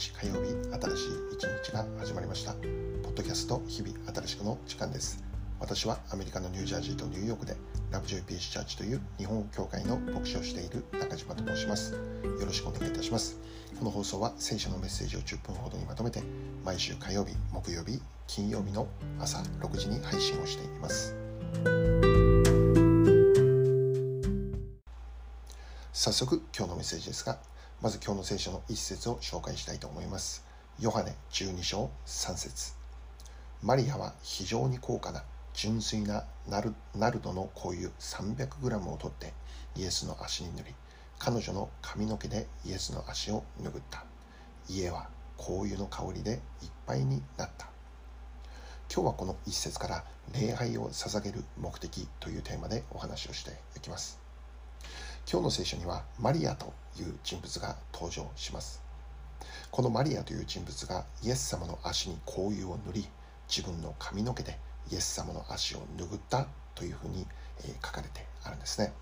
日火曜日新しい一日が始まりました。ポッドキャスト日々新しくの時間です。私はアメリカのニュージャージーとニューヨークでラブジョイピースチャーチという日本語教会の牧師をしている中島と申します。よろしくお願いいたします。この放送は聖書のメッセージを10分ほどにまとめて毎週火曜日木曜日金曜日の朝6時に配信をしています。早速今日のメッセージですがまず今日の聖書の一節を紹介したいと思います。ヨハネ12章3節。マリアは非常に高価な純粋なナルナルドの香油 300g を取ってイエスの足に塗り彼女の髪の毛でイエスの足を拭った。家は香油の香りでいっぱいになった。今日はこの一節から礼拝を捧げる目的というテーマでお話をしていきます。今日の聖書にはマリアという人物が登場します。このマリアという人物がイエス様の足に香油を塗り自分の髪の毛でイエス様の足を拭ったというふうに書かれてあるんですね。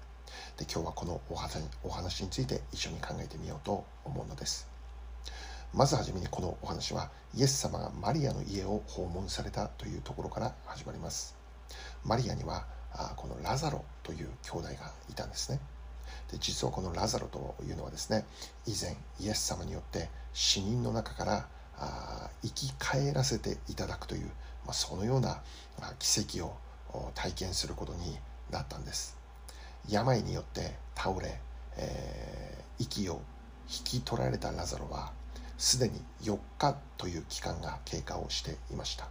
で今日はこのお話お話について一緒に考えてみようと思うのです。まずはじめにこのお話はイエス様がマリアの家を訪問されたというところから始まります。マリアにはこのラザロという兄弟がいたんですね。で実はこのラザロというのはですね以前イエス様によって死人の中からあ生き返らせていただくという、まあ、そのような奇跡を体験することになったんです。病によって倒れ、えー、息を引き取られたラザロはすでに4日という期間が経過をしていました。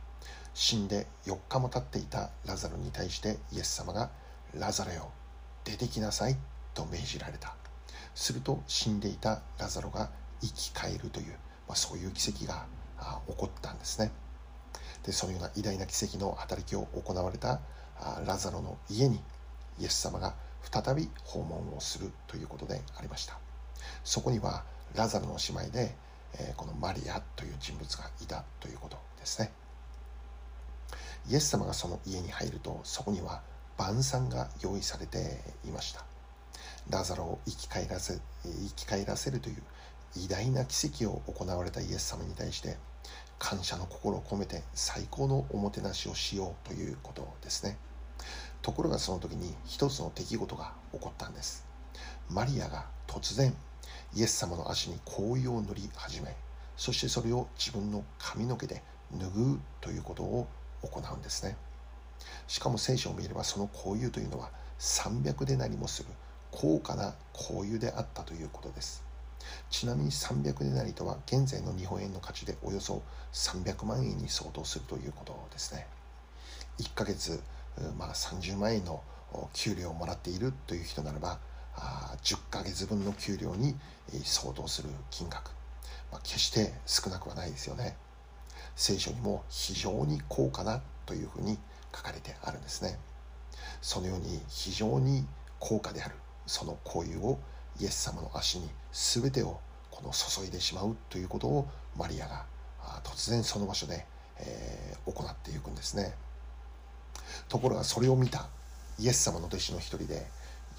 死んで4日も経っていたラザロに対してイエス様が「ラザロよ出てきなさい」と命じられた。すると死んでいたラザロが生き返るという、まあ、そういう奇跡が起こったんですね。でそのような偉大な奇跡の働きを行われたラザロの家にイエス様が再び訪問をするということでありました。そこにはラザロの姉妹で、このマリアという人物がいたということですね。イエス様がその家に入るとそこには晩餐が用意されていました。ラザロを生き返らせ生き返らせるという偉大な奇跡を行われたイエス様に対して感謝の心を込めて最高のおもてなしをしようということですね。ところがその時に一つの出来事が起こったんです。マリアが突然イエス様の足に香油を塗り始めそしてそれを自分の髪の毛で拭うということを行うんですね。しかも聖書を見ればその香油というのは300でなりもする高価な香油であったということです。ちなみに300デナリとは現在の日本円の価値でおよそ300万円に相当するということですね。1ヶ月、まあ、30万円の給料をもらっているという人ならば10ヶ月分の給料に相当する金額、まあ、決して少なくはないですよね。聖書にも非常に高価なというふうに書かれてあるんですね。そのように非常に高価である。その香油をイエス様の足に全てをこの注いでしまうということをマリアが突然その場所で、えー、行っていくんですね。ところがそれを見たイエス様の弟子の一人で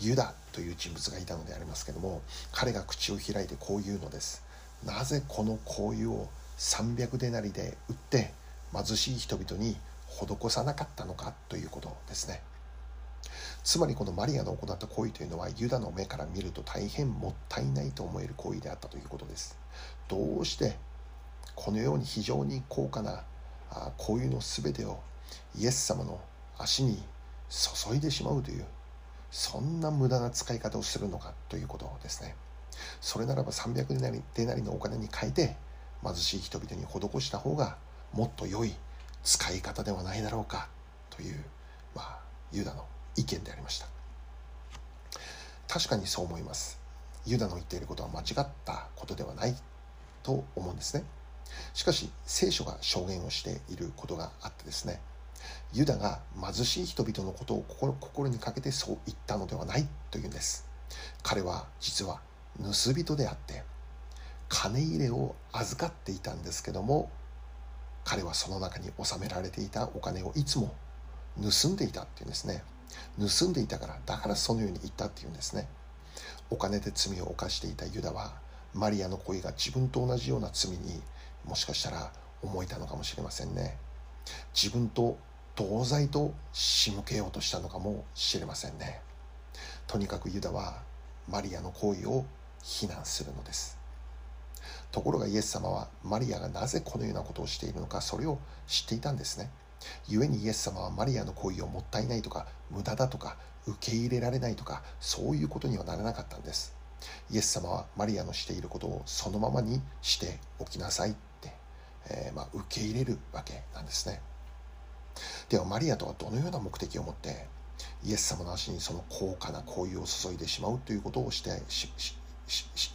ユダという人物がいたのでありますけども彼が口を開いてこう言うのです。なぜこの香油を300デナリで売って貧しい人々に施さなかったのかということですね。つまりこのマリアの行った行為というのはユダの目から見ると大変もったいないと思える行為であったということです。どうしてこのように非常に高価な行為の全てをイエス様の足に注いでしまうというそんな無駄な使い方をするのかということですね。それならば300デナリデナリのお金に変えて貧しい人々に施した方がもっと良い使い方ではないだろうかという、まあ、ユダの意見でありました。確かにそう思います。ユダの言っていることは間違ったことではないと思うんですね。しかし聖書が証言をしていることがあってですね。ユダが貧しい人々のことを心にかけてそう言ったのではないというんです。彼は実は盗人であって金入れを預かっていたんですけども彼はその中に収められていたお金をいつも盗んでいたっていうんですね。盗んでいたからだからそのように言ったっていうんですね。お金で罪を犯していたユダはマリアの恋が自分と同じような罪にもしかしたら思えたのかもしれませんね。自分と同罪と仕向けようとしたのかもしれませんね。とにかくユダはマリアの行為を非難するのです。ところがイエス様はマリアがなぜこのようなことをしているのかそれを知っていたんですね。故にイエス様はマリアの行為をもったいないとか無駄だとか受け入れられないとかそういうことにはならなかったんです。イエス様はマリアのしていることをそのままにしておきなさいって、えー、まあ、受け入れるわけなんですね。ではマリアとはどのような目的を持ってイエス様の足にその高価な行為を注いでしまうということをして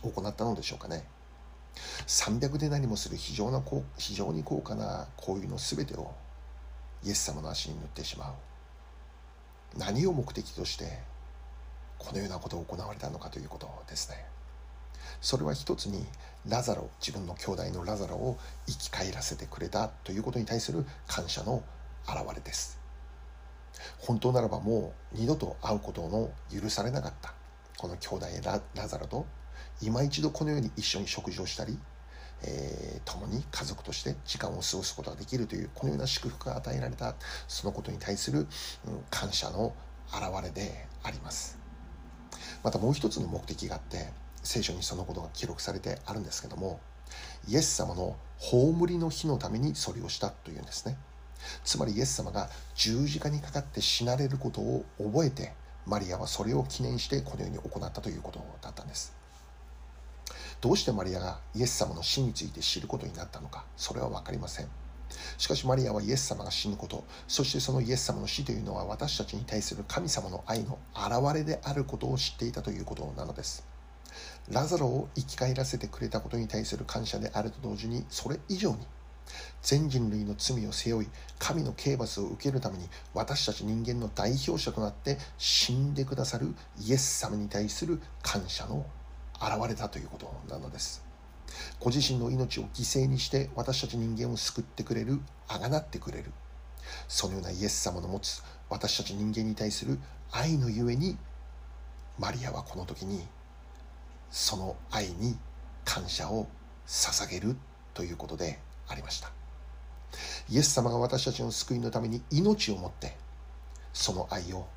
行ったのでしょうかね。300デナリもする非常な非常に高価な行為の全てをイエス様の足に塗ってしまう。何を目的としてこのようなことを行われたのかということですね。それは一つにラザロ自分の兄弟のラザロを生き返らせてくれたということに対する感謝の表れです。本当ならばもう二度と会うことの許されなかったこの兄弟ララザロと今一度このように一緒に食事をしたり、えー、共に家族として時間を過ごすことができるというこのような祝福が与えられたそのことに対する、うん、感謝の表れであります。またもう一つの目的があって聖書にそのことが記録されてあるんですけどもイエス様の葬りの日のためにそれをしたというんですね。つまりイエス様が十字架にかかって死なれることを覚えてマリアはそれを記念してこのように行ったということだったんです。どうしてマリアがイエス様の死について知ることになったのかそれは分かりません。しかしマリアはイエス様が死ぬことそしてそのイエス様の死というのは私たちに対する神様の愛の表れであることを知っていたということなのです。ラザロを生き返らせてくれたことに対する感謝であると同時にそれ以上に全人類の罪を背負い神の刑罰を受けるために私たち人間の代表者となって死んでくださるイエス様に対する感謝の現れたということなのです。ご自身の命を犠牲にして私たち人間を救ってくれるあがなってくれる。そのようなイエス様の持つ私たち人間に対する愛のゆえにマリアはこの時にその愛に感謝を捧げるということでありました。イエス様が私たちの救いのために命をもってその愛を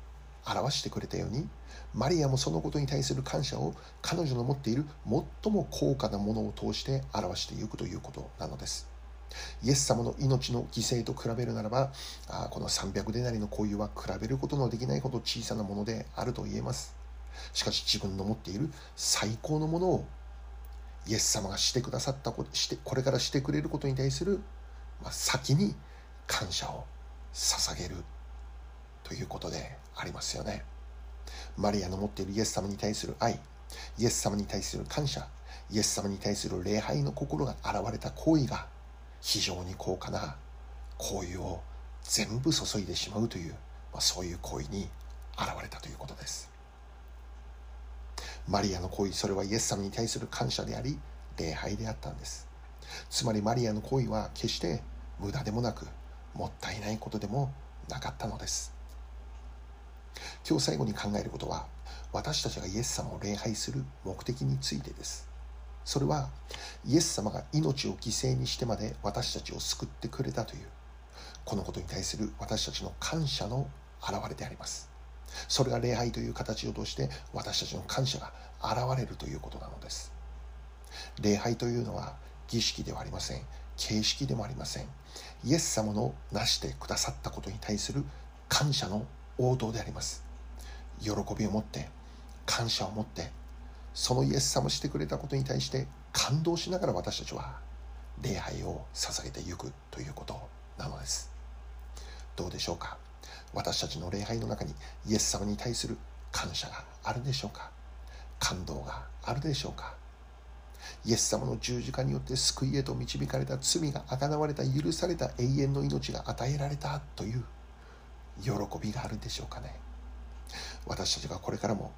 表してくれたようにマリアもそのことに対する感謝を彼女の持っている最も高価なものを通して表していくということなのです。イエス様の命の犠牲と比べるならばあこの300デナリの交友は比べることのできないほど小さなものであると言えます。しかし自分の持っている最高のものをイエス様がしてくださったことしてこれからしてくれることに対する、まあ、先に感謝を捧げるということでありますよね。マリアの持っているイエス様に対する愛イエス様に対する感謝イエス様に対する礼拝の心が現れた行為が非常に高価な行為を全部注いでしまうという、まあ、そういう行為に現れたということです。マリアの行為それはイエス様に対する感謝であり礼拝であったんです。つまりマリアの行為は決して無駄でもなくもったいないことでもなかったのです。今日最後に考えることは私たちがイエス様を礼拝する目的についてです。それはイエス様が命を犠牲にしてまで私たちを救ってくれたというこのことに対する私たちの感謝の表れであります。それが礼拝という形を通して私たちの感謝が現れるということなのです。礼拝というのは儀式ではありません形式でもありません。イエス様の成してくださったことに対する感謝の応答であります。喜びを持って感謝を持ってそのイエス様してくれたことに対して感動しながら私たちは礼拝を捧げていくということなのです。どうでしょうか？私たちの礼拝の中にイエス様に対する感謝があるでしょうか？感動があるでしょうか？イエス様の十字架によって救いへと導かれた罪があがなわれた許された永遠の命が与えられたという喜びがあるでしょうかね。私たちがこれからも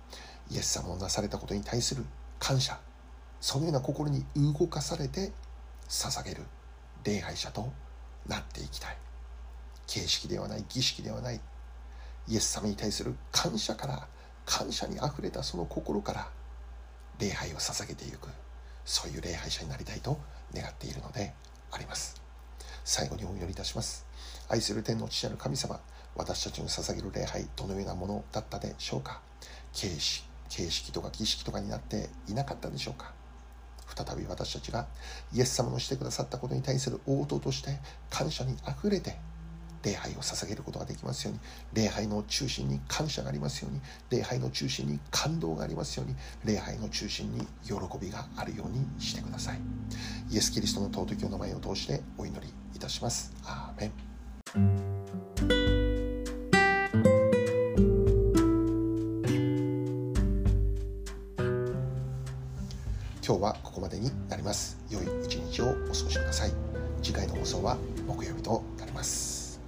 イエス様をなされたことに対する感謝。そのような心に動かされて捧げる礼拝者となっていきたい。形式ではない儀式ではないイエス様に対する感謝から感謝にあふれたその心から礼拝を捧げていくそういう礼拝者になりたいと願っているのであります。最後にお祈りいたします。愛する天の父なる神様私たちの捧げる礼拝どのようなものだったでしょうか？形式形式とか儀式とかになっていなかったでしょうか？再び私たちがイエス様のしてくださったことに対する応答として感謝にあふれて礼拝を捧げることができますように礼拝の中心に感謝がありますように礼拝の中心に感動がありますように礼拝の中心に喜びがあるようにしてください。イエス・キリストの尊きお名前を通してお祈りいたします。アーメン。今日はここまでになります。良い一日をお過ごしください。次回の放送は木曜日となります。